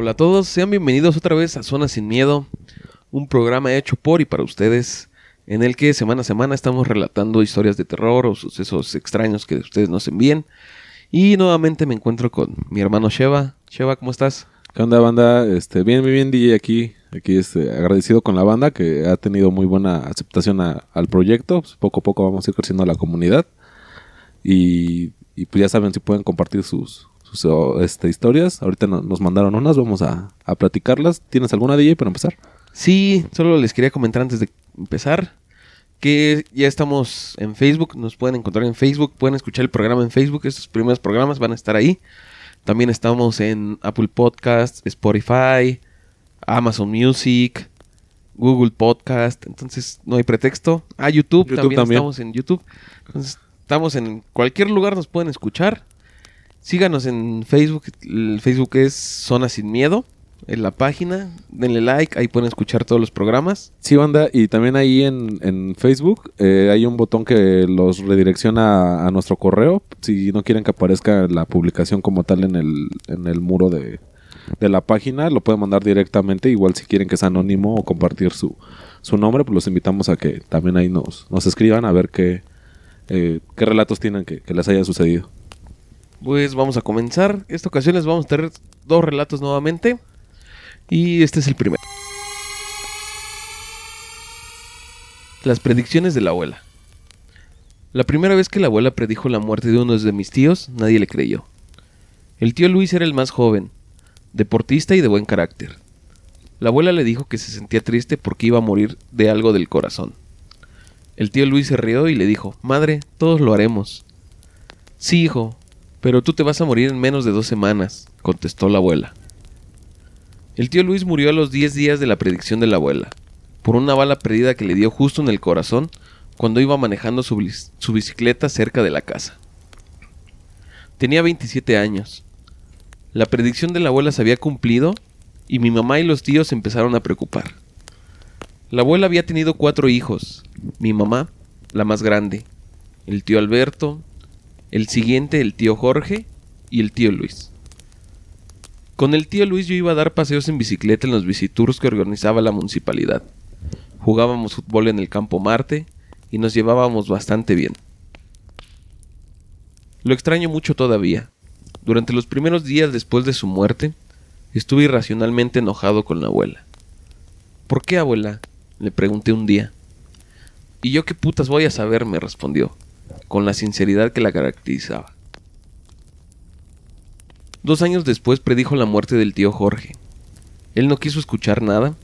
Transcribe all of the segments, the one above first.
Hola a todos, sean bienvenidos otra vez a Zona Sin Miedo, un programa hecho por y para ustedes, en el que semana a semana estamos relatando historias de terror o sucesos extraños que ustedes nos envíen. Y nuevamente me encuentro con mi hermano Sheva. Sheva, ¿cómo estás? ¿Qué onda, banda? Este, bien, muy bien, DJ aquí. Aquí este, agradecido con la banda que ha tenido muy buena aceptación a- al proyecto. Pues, poco a poco vamos a ir creciendo la comunidad. Y, y pues ya saben si pueden compartir sus, este, historias. Ahorita no- nos mandaron unas, vamos a, a platicarlas. ¿Tienes alguna DJ para empezar? Sí, solo les quería comentar antes de empezar que ya estamos en Facebook, nos pueden encontrar en Facebook, pueden escuchar el programa en Facebook, estos primeros programas van a estar ahí. También estamos en Apple Podcasts, Spotify, Amazon Music, Google Podcast, entonces no hay pretexto. Ah, YouTube, YouTube también, también. estamos en YouTube. Entonces, estamos en cualquier lugar, nos pueden escuchar. Síganos en Facebook, el Facebook es Zona Sin Miedo, en la página, denle like, ahí pueden escuchar todos los programas. Sí, banda. Y también ahí en, en Facebook eh, hay un botón que los redirecciona a, a nuestro correo. Si no quieren que aparezca la publicación como tal en el, en el muro de, de la página, lo pueden mandar directamente. Igual si quieren que sea anónimo o compartir su, su nombre, pues los invitamos a que también ahí nos, nos escriban a ver qué, eh, qué relatos tienen que, que les haya sucedido. Pues vamos a comenzar. Esta ocasión les vamos a tener dos relatos nuevamente. Y este es el primero. Las predicciones de la abuela. La primera vez que la abuela predijo la muerte de uno de mis tíos, nadie le creyó. El tío Luis era el más joven, deportista y de buen carácter. La abuela le dijo que se sentía triste porque iba a morir de algo del corazón. El tío Luis se rió y le dijo, Madre, todos lo haremos. Sí, hijo, pero tú te vas a morir en menos de dos semanas, contestó la abuela. El tío Luis murió a los 10 días de la predicción de la abuela, por una bala perdida que le dio justo en el corazón cuando iba manejando su, su bicicleta cerca de la casa. Tenía 27 años. La predicción de la abuela se había cumplido y mi mamá y los tíos se empezaron a preocupar. La abuela había tenido cuatro hijos, mi mamá, la más grande, el tío Alberto, el siguiente el tío Jorge y el tío Luis. Con el tío Luis yo iba a dar paseos en bicicleta en los visitours que organizaba la municipalidad. Jugábamos fútbol en el campo Marte y nos llevábamos bastante bien. Lo extraño mucho todavía. Durante los primeros días después de su muerte, estuve irracionalmente enojado con la abuela. ¿Por qué, abuela? le pregunté un día. ¿Y yo qué putas voy a saber? me respondió con la sinceridad que la caracterizaba. Dos años después predijo la muerte del tío Jorge. Él no quiso escuchar nada,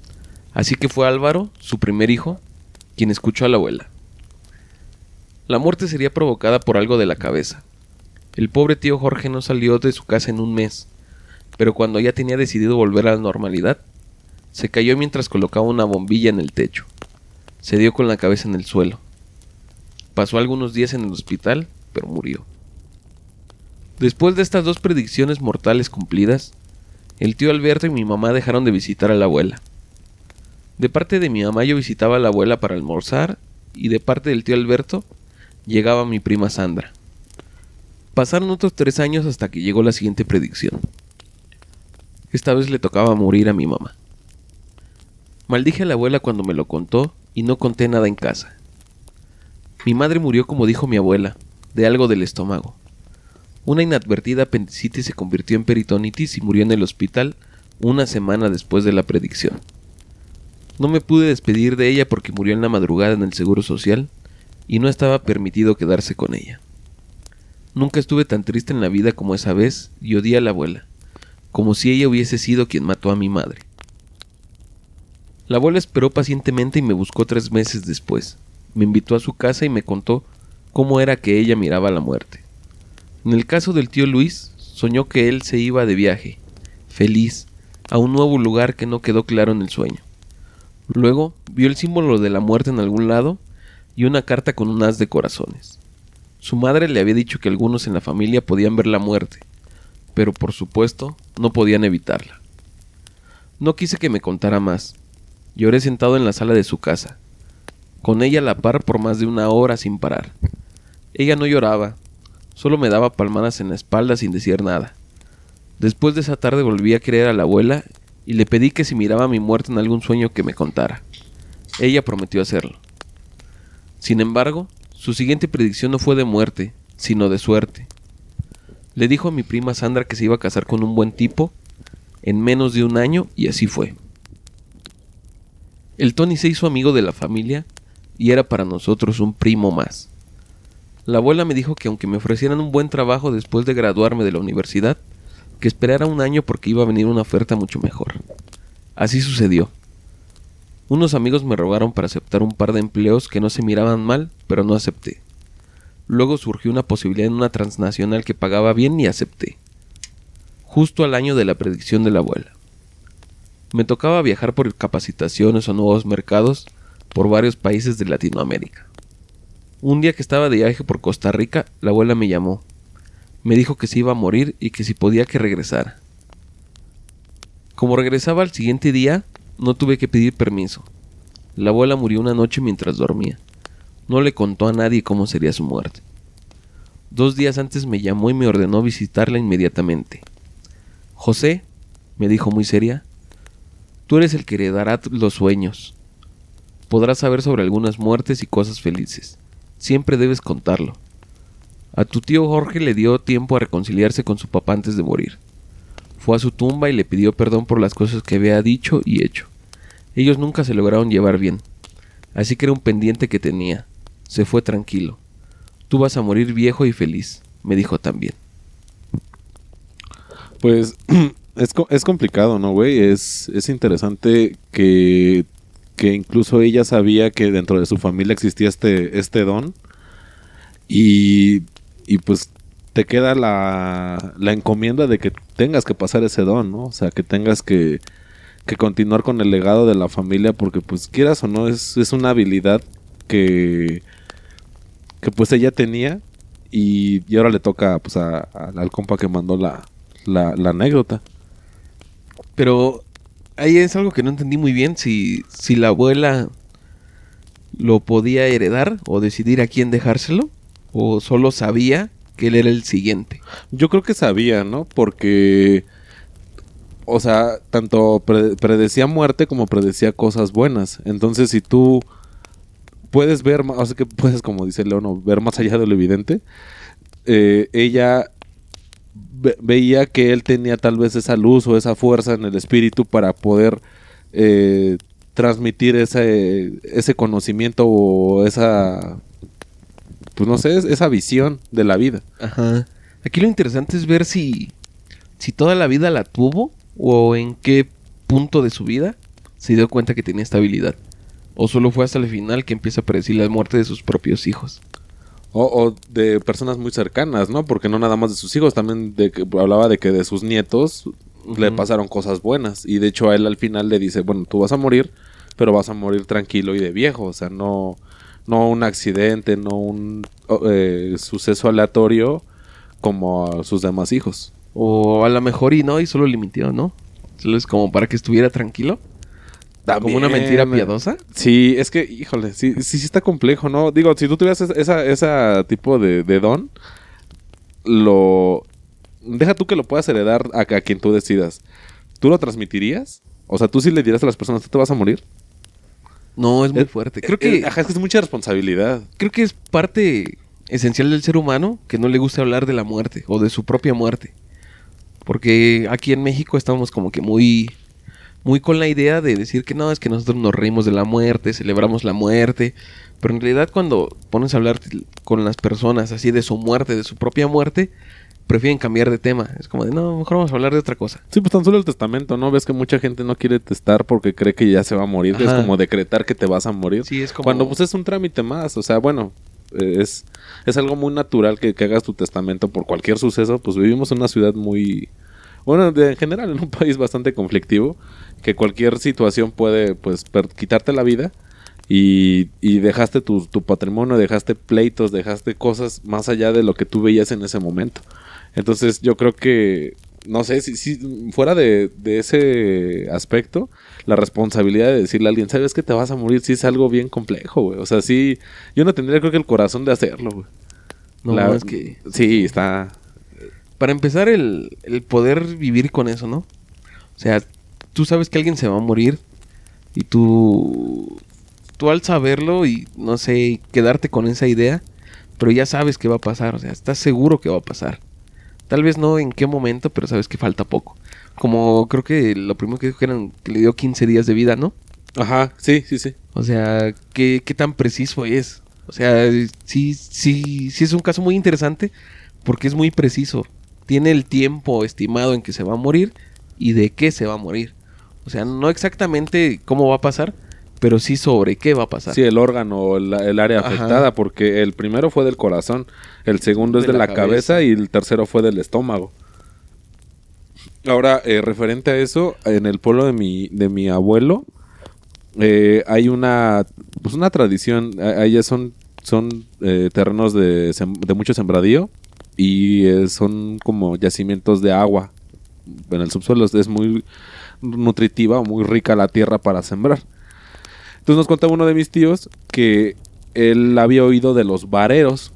así que fue Álvaro, su primer hijo, quien escuchó a la abuela. La muerte sería provocada por algo de la cabeza. El pobre tío Jorge no salió de su casa en un mes, pero cuando ya tenía decidido volver a la normalidad, se cayó mientras colocaba una bombilla en el techo. Se dio con la cabeza en el suelo. Pasó algunos días en el hospital, pero murió. Después de estas dos predicciones mortales cumplidas, el tío Alberto y mi mamá dejaron de visitar a la abuela. De parte de mi mamá yo visitaba a la abuela para almorzar y de parte del tío Alberto llegaba mi prima Sandra. Pasaron otros tres años hasta que llegó la siguiente predicción. Esta vez le tocaba morir a mi mamá. Maldije a la abuela cuando me lo contó y no conté nada en casa. Mi madre murió como dijo mi abuela, de algo del estómago. Una inadvertida apendicitis se convirtió en peritonitis y murió en el hospital una semana después de la predicción. No me pude despedir de ella porque murió en la madrugada en el Seguro Social y no estaba permitido quedarse con ella. Nunca estuve tan triste en la vida como esa vez y odié a la abuela, como si ella hubiese sido quien mató a mi madre. La abuela esperó pacientemente y me buscó tres meses después. Me invitó a su casa y me contó cómo era que ella miraba la muerte. En el caso del tío Luis, soñó que él se iba de viaje, feliz, a un nuevo lugar que no quedó claro en el sueño. Luego vio el símbolo de la muerte en algún lado y una carta con un haz de corazones. Su madre le había dicho que algunos en la familia podían ver la muerte, pero por supuesto no podían evitarla. No quise que me contara más. Lloré sentado en la sala de su casa, con ella a la par por más de una hora sin parar. Ella no lloraba, solo me daba palmadas en la espalda sin decir nada. Después de esa tarde volví a querer a la abuela y le pedí que si miraba mi muerte en algún sueño que me contara. Ella prometió hacerlo. Sin embargo, su siguiente predicción no fue de muerte, sino de suerte. Le dijo a mi prima Sandra que se iba a casar con un buen tipo en menos de un año y así fue. El Tony se hizo amigo de la familia y era para nosotros un primo más. La abuela me dijo que aunque me ofrecieran un buen trabajo después de graduarme de la universidad, que esperara un año porque iba a venir una oferta mucho mejor. Así sucedió. Unos amigos me rogaron para aceptar un par de empleos que no se miraban mal, pero no acepté. Luego surgió una posibilidad en una transnacional que pagaba bien y acepté. Justo al año de la predicción de la abuela. Me tocaba viajar por capacitaciones o nuevos mercados por varios países de Latinoamérica. Un día que estaba de viaje por Costa Rica, la abuela me llamó. Me dijo que se iba a morir y que si podía que regresara. Como regresaba al siguiente día, no tuve que pedir permiso. La abuela murió una noche mientras dormía. No le contó a nadie cómo sería su muerte. Dos días antes me llamó y me ordenó visitarla inmediatamente. José, me dijo muy seria, tú eres el que heredará los sueños. Podrás saber sobre algunas muertes y cosas felices. Siempre debes contarlo. A tu tío Jorge le dio tiempo a reconciliarse con su papá antes de morir. Fue a su tumba y le pidió perdón por las cosas que había dicho y hecho. Ellos nunca se lograron llevar bien, así que era un pendiente que tenía. Se fue tranquilo. Tú vas a morir viejo y feliz, me dijo también. Pues es, es complicado, ¿no, güey? Es, es interesante que, que incluso ella sabía que dentro de su familia existía este, este don. Y, y pues te queda la, la encomienda de que tengas que pasar ese don, ¿no? O sea, que tengas que, que continuar con el legado de la familia porque pues quieras o no es, es una habilidad que, que pues ella tenía y, y ahora le toca pues a, al compa que mandó la, la, la, anécdota. Pero ahí es algo que no entendí muy bien si, si la abuela lo podía heredar o decidir a quién dejárselo o solo sabía que él era el siguiente. Yo creo que sabía, ¿no? Porque, o sea, tanto predecía muerte como predecía cosas buenas. Entonces, si tú puedes ver, o sea, que puedes, como dice Leono, ver más allá de lo evidente, eh, ella veía que él tenía tal vez esa luz o esa fuerza en el espíritu para poder eh, transmitir ese, ese conocimiento o esa pues no sé, esa visión de la vida. Ajá. Aquí lo interesante es ver si, si toda la vida la tuvo o en qué punto de su vida se dio cuenta que tenía estabilidad. O solo fue hasta el final que empieza a predecir la muerte de sus propios hijos. O, de personas muy cercanas, ¿no? Porque no nada más de sus hijos, también de que hablaba de que de sus nietos le pasaron cosas buenas. Y de hecho a él al final le dice, bueno, tú vas a morir, pero vas a morir tranquilo y de viejo. O sea, no, no un accidente, no un eh, suceso aleatorio como a sus demás hijos. O a lo mejor y no, y solo le mintió, ¿no? Solo es como para que estuviera tranquilo. Como una mentira piadosa. Sí, es que, híjole, sí, sí, sí está complejo, ¿no? Digo, si tú tuvieras esa, esa tipo de, don, lo... Deja tú que lo puedas heredar a, a quien tú decidas. ¿Tú lo transmitirías? O sea, tú sí le dirás a las personas, tú te vas a morir. No, es muy fuerte. Creo que. es que es mucha responsabilidad. Creo que es parte esencial del ser humano que no le gusta hablar de la muerte o de su propia muerte. Porque aquí en México estamos como que muy. Muy con la idea de decir que no, es que nosotros nos reímos de la muerte, celebramos la muerte. Pero en realidad, cuando pones a hablar con las personas así de su muerte, de su propia muerte, prefieren cambiar de tema. Es como de, no, mejor vamos a hablar de otra cosa. Sí, pues tan solo el testamento, ¿no? Ves que mucha gente no quiere testar porque cree que ya se va a morir. Es como decretar que te vas a morir. Sí, es como... Cuando pues es un trámite más, o sea, bueno, es, es algo muy natural que, hagas tu testamento por cualquier suceso. Pues vivimos en una ciudad muy... Bueno, en general, en un país bastante conflictivo, que cualquier situación puede, pues, quitarte la vida. y, y dejaste tu, tu patrimonio, dejaste pleitos, dejaste cosas más allá de lo que tú veías en ese momento. Entonces yo creo que, no sé, si, si fuera de, de ese aspecto, la responsabilidad de decirle a alguien, sabes que te vas a morir, sí es algo bien complejo, güey. O sea, sí, yo no tendría creo que el corazón de hacerlo, güey. No, La- es que... Sí, está... Para empezar, el, el poder vivir con eso, ¿no? O sea, tú sabes que alguien se va a morir y tú... Tú al saberlo y, no sé, quedarte con esa idea, pero ya sabes que va a pasar, o sea, estás seguro que va a pasar. Tal vez no en qué momento, pero sabes que falta poco. Como creo que lo primero que dijo que, eran, que le dio 15 días de vida, ¿no? Ajá, sí, sí, sí. O sea, ¿qué, qué tan preciso es? O sea, sí, sí, sí es un caso muy interesante porque es muy preciso. Tiene el tiempo estimado en que se va a morir y de qué se va a morir. O sea, no exactamente cómo va a pasar, pero sí sobre qué va a pasar. Sí, el órgano, el, el área Ajá. afectada, porque el primero fue del corazón, el segundo es De la la, cabeza. cabeza. y el tercero fue del estómago. Ahora, eh, referente a eso, en el pueblo de mi, de mi abuelo, eh, hay una, pues una tradición, allá son, son eh, terrenos de, de mucho sembradío y eh, son como yacimientos de agua en el subsuelo, es muy nutritiva, muy rica la tierra para sembrar. Entonces nos contaba uno de mis tíos que él había oído de los vareros.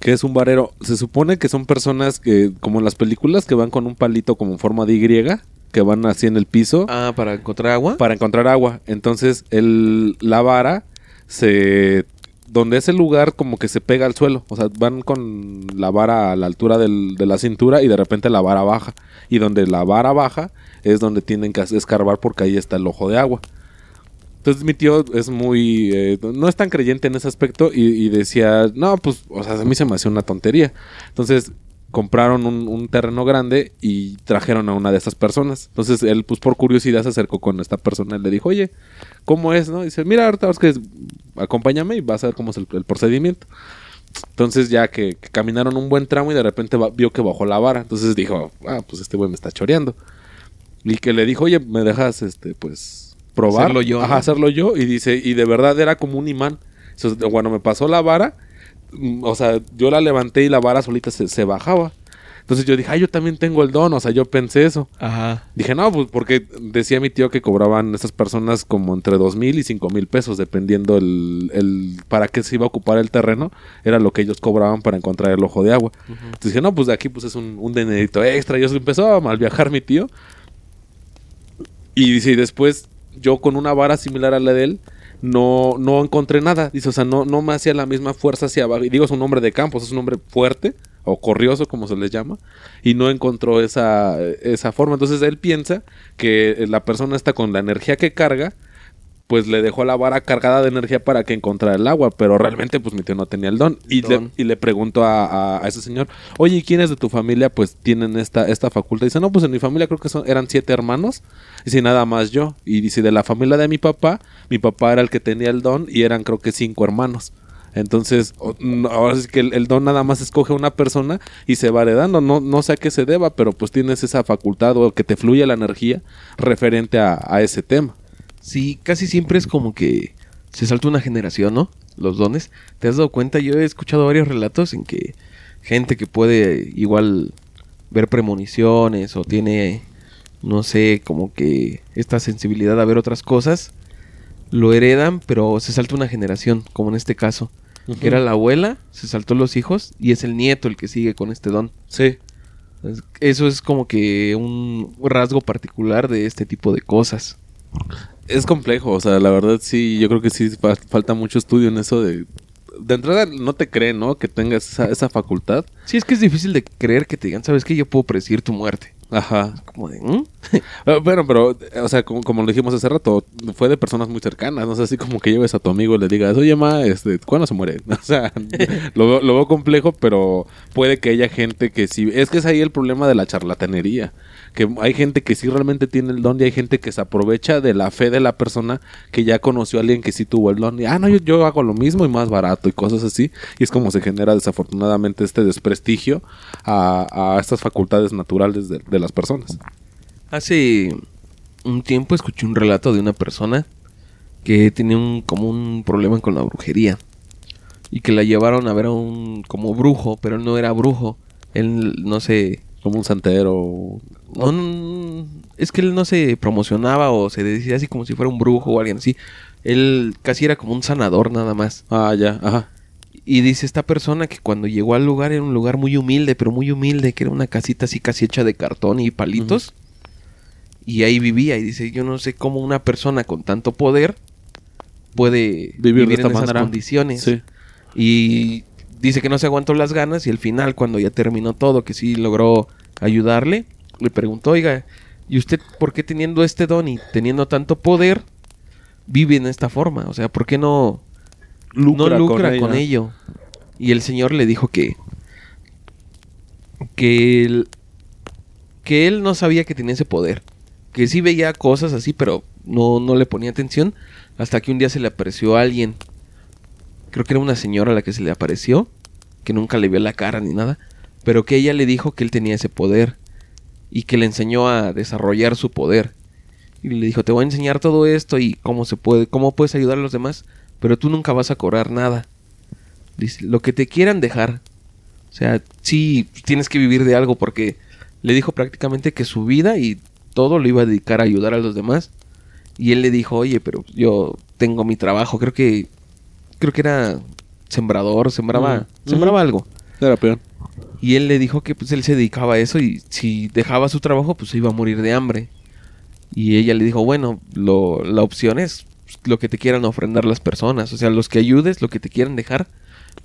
¿Qué es un varero? Se supone que son personas que, como en las películas, que van con un palito como en forma de Y, que van así en el piso Ah, para encontrar agua. para encontrar agua. Entonces el, la vara se... Donde ese lugar como que se pega al suelo. O sea, van con la vara a la altura del- de la cintura y de repente la vara baja. Y donde la vara baja es donde tienen que escarbar porque ahí está el ojo de agua. Entonces mi tío es muy... eh, no es tan creyente en ese aspecto y, y decía, no, pues, o sea, a mí se me hacía una tontería. Entonces compraron un, un terreno grande y trajeron a una de estas personas. Entonces él, pues por curiosidad, se acercó con esta persona y le dijo, oye, ¿cómo es? no? Y dice, mira, ahorita es que acompáñame y vas a ver cómo es el, el procedimiento. Entonces ya que, que caminaron un buen tramo y de repente va- vio que bajó la vara. Entonces dijo, ah, pues este güey me está choreando. Y que le dijo, oye, ¿me dejas, este, pues, probar? Hacerlo yo, Ajá, ¿no? hacerlo yo. Y dice, y de verdad era como un imán. Entonces, bueno, me pasó la vara. Mm, O sea, yo la levanté y la vara solita se, se bajaba. Entonces yo dije, ay, yo también tengo el don. O sea, yo pensé eso. Ajá. Dije, no, pues porque decía mi tío que cobraban esas personas como entre dos mil y cinco mil pesos, dependiendo el, el para qué se iba a ocupar el terreno, era lo que ellos cobraban para encontrar el ojo de agua. Entonces dije, no, pues de aquí pues es un, un dinerito extra. Y eso empezó a mal viajar mi tío. Y dice, y después yo con una vara similar a la de él, no, no encontré nada. Dice, o sea, no, no me hacía la misma fuerza hacia abajo. Y digo, es un hombre de campo, es un hombre fuerte o corrioso, como se les llama, y no encontró esa, esa forma. Entonces él piensa que la persona está con la energía que carga, pues le dejó la vara cargada de energía para que encontrara el agua, pero realmente pues mi tío no tenía el don. Y, don. Le, y le preguntó a, a- a ese señor, oye, ¿y quiénes de tu familia pues tienen esta, esta facultad? dice, no, pues en mi familia creo que son, eran siete hermanos, y si nada más yo. Y dice, de la familia de mi papá, mi papá era el que tenía el don y eran creo que cinco hermanos. Entonces, ahora sí que el, el don nada más escoge a una persona y se va heredando. No, no sé a qué se deba, pero pues tienes esa facultad o que te fluye la energía referente a, a ese tema. Sí, casi siempre es como que se salta una generación, ¿no? Los dones. ¿Te has dado cuenta? Yo he escuchado varios relatos en que gente que puede igual ver premoniciones o tiene, no sé, como que esta sensibilidad a ver otras cosas, lo heredan, pero se salta una generación, como en este caso. Que era la abuela, se saltó los hijos y es el nieto el que sigue con este don. Sí. Es- Eso es como que un rasgo particular de este tipo de cosas. Es complejo, o sea, la verdad sí, yo creo que sí fa- falta mucho estudio en eso de... De entrada no te creen, ¿no? Que tengas esa, esa facultad. Sí, es que es difícil de creer que te digan, ¿sabes qué? Yo puedo predecir tu muerte. Ajá. Como de, ¿mm? Bueno, pero, eh, o sea, como, como lo dijimos hace rato, fue de personas muy cercanas. No sé, así como que lleves a tu amigo y le digas, oye, ma, este, ¿cuándo se muere? O sea, lo, lo veo complejo, pero puede que haya gente que sí. Es que es ahí el problema de la charlatanería. Que hay gente que sí realmente tiene el don y hay gente que se aprovecha de la fe de la persona que ya conoció a alguien que sí tuvo el don. Y, ah, no, yo, yo hago lo mismo y más barato y cosas así. Y es como se genera desafortunadamente este desprestigio a, estas facultades naturales de- las personas. Hace un tiempo escuché un relato de una persona que tenía un, como un problema con la brujería. Y que la llevaron a ver a un como brujo, pero él no era brujo. Él no sé. Como un santero. No, no, es que él no se promocionaba o se decía así como si fuera un brujo o alguien así. Él casi era como un sanador nada más. Ah, ya, ajá. Y dice esta persona que cuando llegó al lugar era un lugar muy humilde, pero muy humilde, que era una casita así casi hecha de cartón y palitos. Y ahí vivía. Y dice, yo no sé cómo una persona con tanto poder puede Vivir de esta en esas manera. condiciones. Sí. Y dice que no se aguantó las ganas y al final, cuando ya terminó todo, que sí logró ayudarle, le preguntó, oiga, ¿y usted por qué teniendo este don y teniendo tanto poder vive en esta forma? O sea, ¿por qué no no lucra con, ello? Y el señor le dijo que que él, que él no sabía que tenía ese poder, que sí veía cosas así, pero no, no le ponía atención hasta que un día se le apareció a alguien creo que era una señora a la que se le apareció, que nunca le vio la cara ni nada, pero que ella le dijo que él tenía ese poder y que le enseñó a desarrollar su poder. Y le dijo, te voy a enseñar todo esto y cómo se puede, cómo puedes ayudar a los demás, pero tú nunca vas a cobrar nada. Dice, lo que te quieran dejar. O sea, sí tienes que vivir de algo porque le dijo prácticamente que su vida y todo lo iba a dedicar a ayudar a los demás. Y él le dijo, oye, pero yo tengo mi trabajo, creo que creo que era sembrador, sembraba, sembraba algo. Era peor. Y él le dijo que pues él se dedicaba a eso y si dejaba su trabajo pues se iba a morir de hambre. Y ella le dijo, bueno, lo, la opción es pues, lo que te quieran ofrendar las personas. O sea, los que ayudes, lo que te quieran dejar,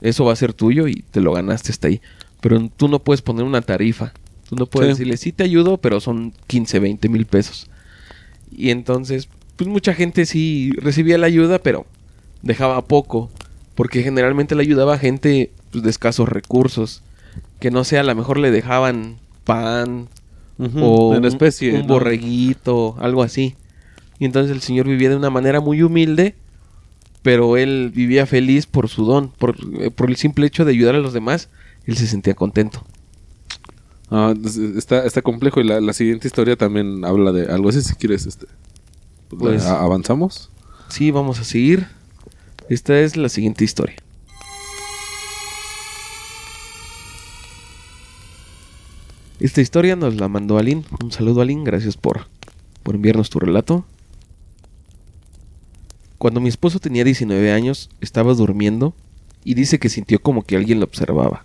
eso va a ser tuyo y te lo ganaste hasta ahí. Pero tú no puedes poner una tarifa. Tú no puedes Sí. decirle, sí te ayudo, pero son 15, 20 mil pesos. Y entonces, pues mucha gente sí recibía la ayuda, pero dejaba poco. Porque generalmente le ayudaba a gente pues, de escasos recursos. Que no sé, a lo mejor le dejaban pan o en un- especie. un, borreguito, algo así. Y entonces el señor vivía de una manera muy humilde, pero él vivía feliz por su don, por, eh, por el simple hecho de ayudar a los demás, él se sentía contento. Ah, es- está, está complejo y la, la siguiente historia también habla de algo así. Si quieres, este, Pues- a- avanzamos. Sí, vamos a seguir. Esta es la siguiente historia. Esta historia nos la mandó Alin. Un saludo Alin, gracias por, por enviarnos tu relato. Cuando mi esposo tenía 19 años, estaba durmiendo y dice que sintió como que alguien lo observaba.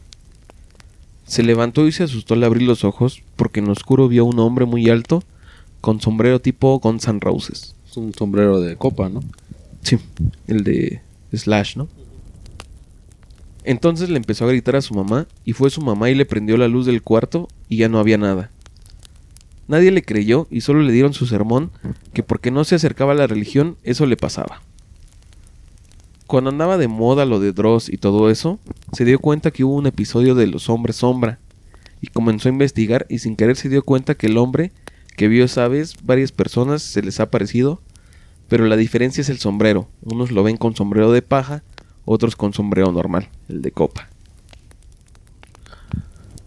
Se levantó y se asustó al abrir los ojos porque en lo oscuro vio a un hombre muy alto con sombrero tipo Guns N' Roses. Es un sombrero de copa, ¿no? Sí, el de Slash, ¿no? Entonces le empezó a gritar a su mamá y fue su mamá y le prendió la luz del cuarto y ya no había nada. Nadie le creyó y solo le dieron su sermón que porque no se acercaba a la religión eso le pasaba. Cuando andaba de moda lo de Dross y todo eso, se dio cuenta que hubo un episodio de los hombres sombra y comenzó a investigar y sin querer se dio cuenta que el hombre que vio esa varias personas se les ha parecido pero la diferencia es el sombrero. Unos lo ven con sombrero de paja, otros con sombrero normal, el de copa.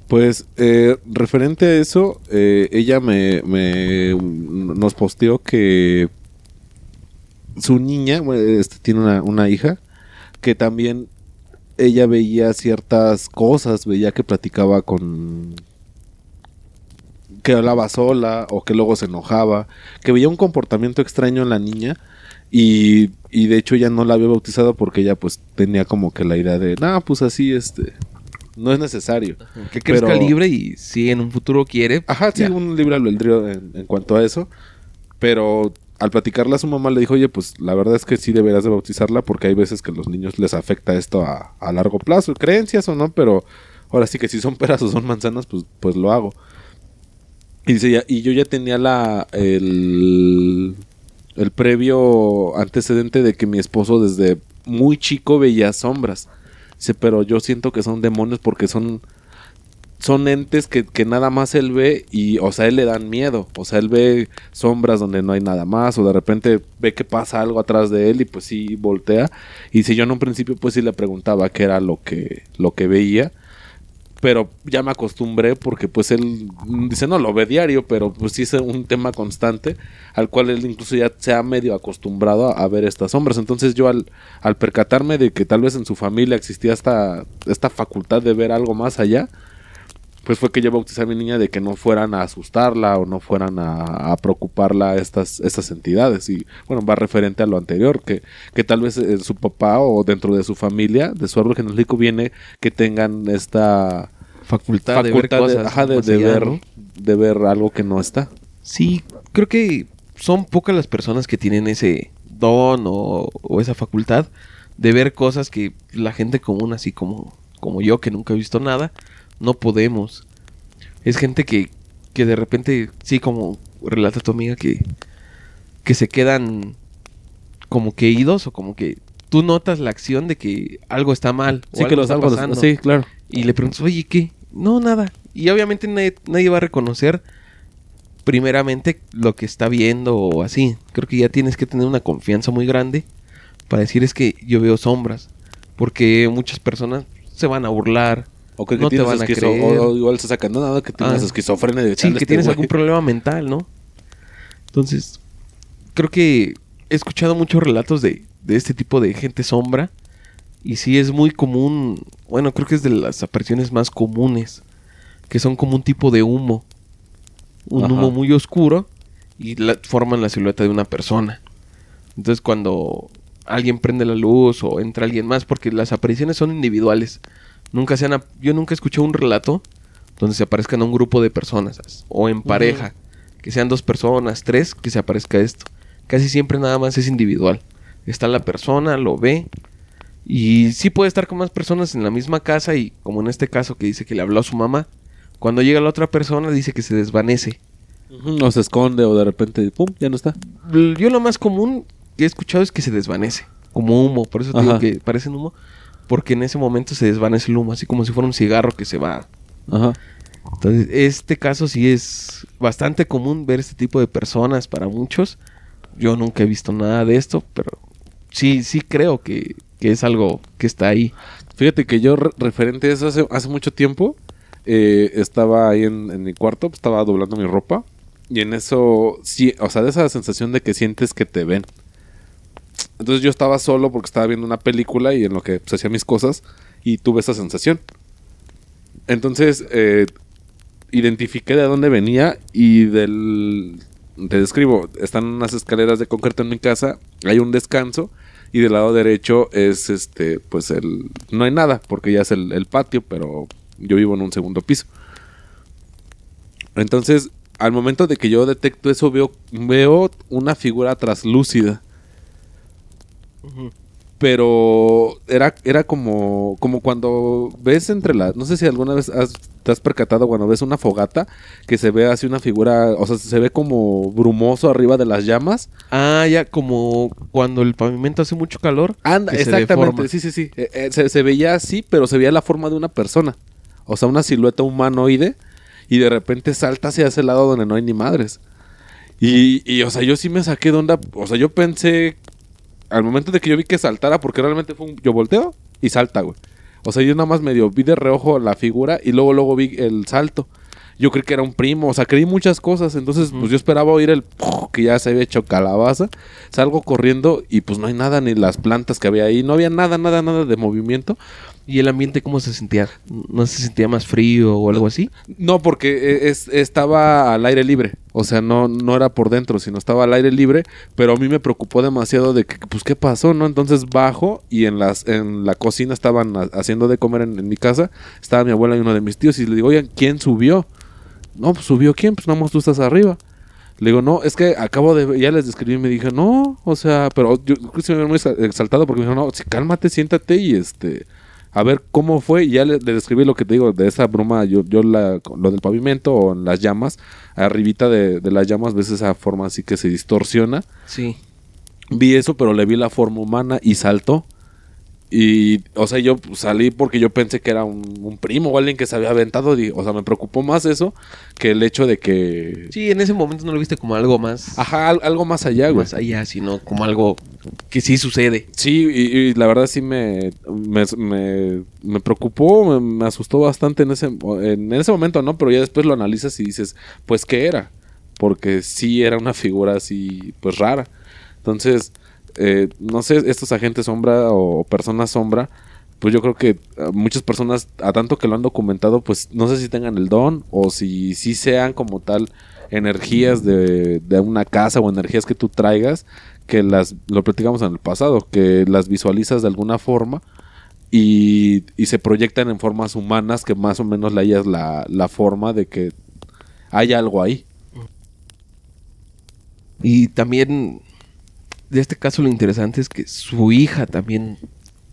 Pues, eh, referente a eso, eh, ella me, nos posteó que su niña, este, tiene una, una hija, que también ella veía ciertas cosas, veía que platicaba con... que hablaba sola o que luego se enojaba, que veía un comportamiento extraño en la niña y, y de hecho ya no la había bautizado porque ella pues tenía como que la idea de, nah, pues así, este, no es necesario. Que crezca Pero- libre y si en un futuro quiere. Ajá, sí, ya. un libre albedrío en, en cuanto a eso. Pero al platicarle a su mamá le dijo, oye, pues la verdad es que sí deberías de bautizarla porque hay veces que a los niños les afecta esto a, a largo plazo. Creencias o no, pero ahora sí que si son peras o son manzanas, pues, pues lo hago. Y yo ya tenía la el, el previo antecedente de que mi esposo desde muy chico veía sombras. Dice, pero yo siento que son demonios porque son son entes que, que nada más él ve y, o sea, él le dan miedo. O sea, él ve sombras donde no hay nada más o de repente ve que pasa algo atrás de él y pues sí voltea. Y si yo en un principio pues sí le preguntaba qué era lo que, lo que veía. Pero ya me acostumbré porque pues él dice, no, lo ve diario, pero pues sí es un tema constante al cual él incluso ya se ha medio acostumbrado a, ver estas sombras. Entonces yo al, al, percatarme de que tal vez en su familia existía esta, esta facultad de ver algo más allá, pues fue que yo bauticé a mi niña de que no fueran a asustarla o no fueran a, preocuparla estas, estas entidades. Y bueno, va referente a lo anterior, que, que tal vez en su papá o dentro de su familia, de su árbol genealógico, viene que tengan esta facultad, de ver cosas. De, ver, de ver algo que no está. Sí, creo que son pocas las personas que tienen ese don o, o esa facultad de ver cosas que la gente común, así como, como yo, que nunca he visto nada, no podemos. Es gente que, que de repente, sí, como relata tu amiga, que, que se quedan como que idos o como que tú notas la acción de que algo está mal. Sí, que lo está pasando. Sí, claro. Y le preguntas, oye, ¿qué? No, nada. Y obviamente nadie, va a reconocer primeramente lo que está viendo o así. Creo que ya tienes que tener una confianza muy grande para decir es que yo veo sombras. Porque muchas personas se van a burlar, o que, no te van a creer. O, igual se sacan, nada, que tienes ah. esquizofrenia. De sí, que tienes algún problema mental, ¿no? Entonces, creo que he escuchado muchos relatos de, de este tipo de gente sombra. Y sí es muy común, bueno, creo que es de las apariciones más comunes, que son como un tipo de humo. Un humo muy oscuro y forman la silueta de una persona. Entonces cuando alguien prende la luz o entra alguien más, porque las apariciones son individuales. Nunca se han, yo nunca escuché un relato donde se aparezcan a un grupo de personas o en pareja, que sean dos personas, tres, que se aparezca esto. Casi siempre nada más es individual. Está la persona, lo ve y sí puede estar con más personas en la misma casa y como en este caso que dice que le habló a su mamá, cuando llega la otra persona dice que se desvanece. O se esconde o de repente, ¡pum!, ya no está. Yo lo más común que he escuchado es que se desvanece, como humo, por eso digo que parecen humo porque en ese momento se desvanece el humo, así como si fuera un cigarro que se va. Ajá. Entonces, este caso sí es bastante común ver este tipo de personas para muchos. Yo nunca he visto nada de esto, pero sí, sí creo que, es algo que está ahí. Fíjate que yo, referente a eso, hace, hace mucho tiempo, eh, estaba ahí en, en mi cuarto, estaba doblando mi ropa. Y en eso, sí, o sea, de esa sensación de que sientes que te ven. Entonces yo estaba solo porque estaba viendo una película y en lo que pues, hacía mis cosas y tuve esa sensación. Entonces eh, identifiqué de dónde venía y del... Te describo, están unas escaleras de concreto en mi casa, hay un descanso y del lado derecho es este, pues el... No hay nada porque ya es el, patio, pero yo vivo en un segundo piso. Entonces, al momento de que yo detecto eso, veo, veo una figura traslúcida pero era, era como, como cuando ves entre las... No sé si alguna vez te has percatado cuando ves una fogata que se ve así una figura, o sea, se ve como brumoso arriba de las llamas. Ah, ya, como cuando el pavimento hace mucho calor. Anda, exactamente, sí, sí, sí. Eh, eh, se, se, veía así, pero se veía la forma de una persona. O sea, una silueta humanoide y de repente salta hacia ese lado donde no hay ni madres. Y, y, o sea, yo sí me saqué de onda. O sea, yo pensé al momento de que yo vi que saltara, porque realmente fue un. Yo volteo y salta, güey. O sea, yo nada más medio vi de reojo la figura y luego, luego vi el salto. Yo creí que era un primo, o sea, creí muchas cosas. Entonces, pues yo esperaba oír el que ya se había hecho calabaza. Salgo corriendo y pues no hay nada, ni las plantas que había ahí. No había nada, nada, nada de movimiento. ¿Y el ambiente cómo se sentía? ¿No se sentía más frío o algo así? No, porque e, es, estaba al aire libre. O sea, no, no era por dentro, sino estaba al aire libre. Pero a mí me preocupó demasiado de que, pues, ¿qué pasó, no? Entonces bajo y en, las, en la cocina estaban haciendo de comer en, mi casa. Estaba mi abuela y uno de mis tíos. Y le digo, oigan, ¿quién subió? No, pues subió quién, pues nada más tú estás arriba. Le digo, no, es que acabo de. Ya les describí y me dije, no, o sea, pero yo creo que se me muy exaltado porque me dijo, no, cálmate, siéntate y este a ver cómo fue. Y ya le, describí lo que te digo de esa broma, yo, yo la, lo del pavimento o en las llamas, arribita de, de las llamas, ves esa forma así que se distorsiona. Sí. Vi eso, pero le vi la forma humana y saltó. Y, o sea, yo salí porque yo pensé que era un, un primo o alguien que se había aventado. O sea, me preocupó más eso que el hecho de que. Sí, en ese momento no lo viste como algo más, Ajá, al- algo más allá, güey. más allá, sino como algo que sí sucede. Sí, y, y la verdad sí me, me, me- me preocupó, me, me asustó bastante en ese, en ese momento, ¿no? Pero ya después lo analizas y dices, pues, ¿qué era? Porque sí era una figura así, pues, rara. Entonces, eh, no sé, estos agentes sombra o personas sombra, pues yo creo que eh, muchas personas, a tanto que lo han documentado, pues no sé si tengan el don o si sí sean como tal energías de, de una casa o energías que tú traigas que las, lo platicamos en el pasado, que las visualizas de alguna forma y, y se proyectan en formas humanas que más o menos le hayas la, la forma de que hay algo ahí. Y también de este caso lo interesante es que su hija también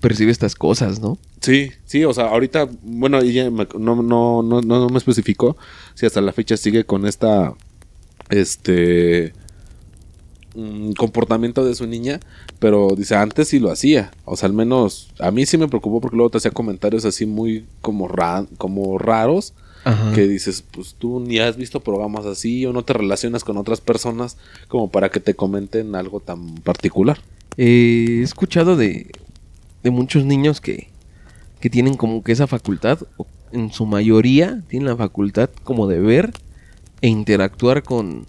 percibe estas cosas, ¿no? Sí, sí, o sea, ahorita, bueno, ella me- no, no, no, no me especificó si hasta la fecha sigue con esta, este, mm, comportamiento de su niña, pero dice, antes sí lo hacía, o sea, al menos a mí sí me preocupó porque luego te hacía comentarios así muy como, ra- como raros, Ajá. que dices, pues tú ni has visto programas así o no te relacionas con otras personas como para que te comenten algo tan particular. Eh, he escuchado de, de muchos niños que, que tienen como que esa facultad, o en su mayoría tienen la facultad como de ver e interactuar con,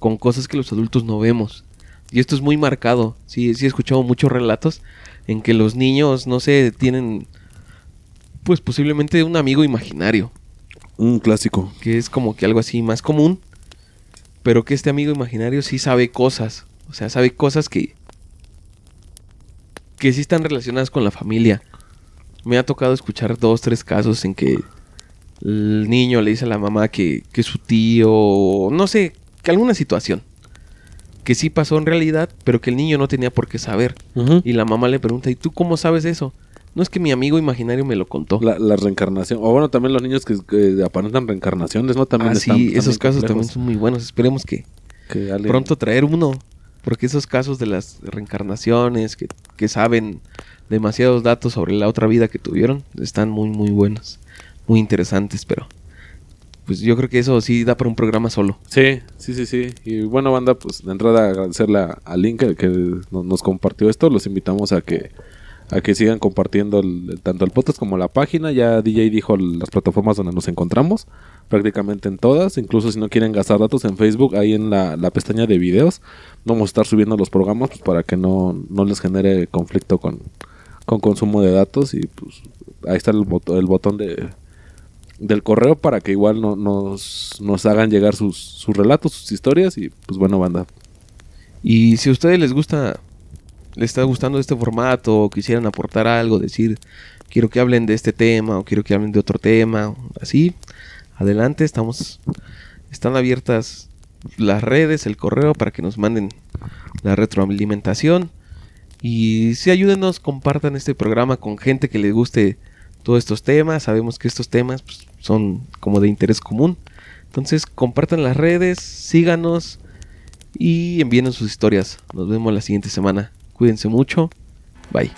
con cosas que los adultos no vemos. Y esto es muy marcado. Sí, sí he escuchado muchos relatos en que los niños, no sé, tienen pues posiblemente un amigo imaginario. Un clásico. que es como que algo así más común, pero que este amigo imaginario sí sabe cosas, o sea, sabe cosas que que sí están relacionadas con la familia. Me ha tocado escuchar dos, tres casos en que el niño le dice a la mamá que, que su tío, no sé, que alguna situación que sí pasó en realidad, pero que el niño no tenía por qué saber. Y la mamá le pregunta, ¿y tú cómo sabes eso? No es que mi amigo imaginario me lo contó. La, la reencarnación. O bueno, también los niños que, que aparentan reencarnaciones, ¿no? También ah, están- sí, esos casos también complejos. son muy buenos. Esperemos que, Que alguien- pronto traer uno. Porque esos casos de las reencarnaciones, que, que saben demasiados datos sobre la otra vida que tuvieron, están muy, muy buenos. Muy interesantes, pero pues yo creo que eso sí da para un programa solo. Sí, sí, sí, sí. Y bueno, banda, pues de entrada agradecerle a, a Link que, que no- nos compartió esto. Los invitamos a que a que sigan compartiendo tanto el podcast como la página. Ya DJ dijo las plataformas donde nos encontramos, prácticamente en todas. Incluso si no quieren gastar datos en Facebook, ahí en la, la pestaña de videos, vamos a estar subiendo los programas pues, para que no, no les genere conflicto con, con consumo de datos. Y pues ahí está el, bot- el botón de, del correo para que igual no, nos, nos hagan llegar sus, sus relatos, sus historias. Y pues bueno, banda. Y si a ustedes les gusta, les está gustando este formato, o quisieran aportar algo, decir, quiero que hablen de este tema, o quiero que hablen de otro tema, así, adelante, estamos, están abiertas las redes, el correo, para que nos manden la retroalimentación. Y si ayúdenos, compartan este programa con gente que les guste todos estos temas. Sabemos que estos temas pues, son como de interés común. Entonces, compartan las redes, síganos y envíenos sus historias. Nos vemos la siguiente semana. Cuídense mucho. Bye.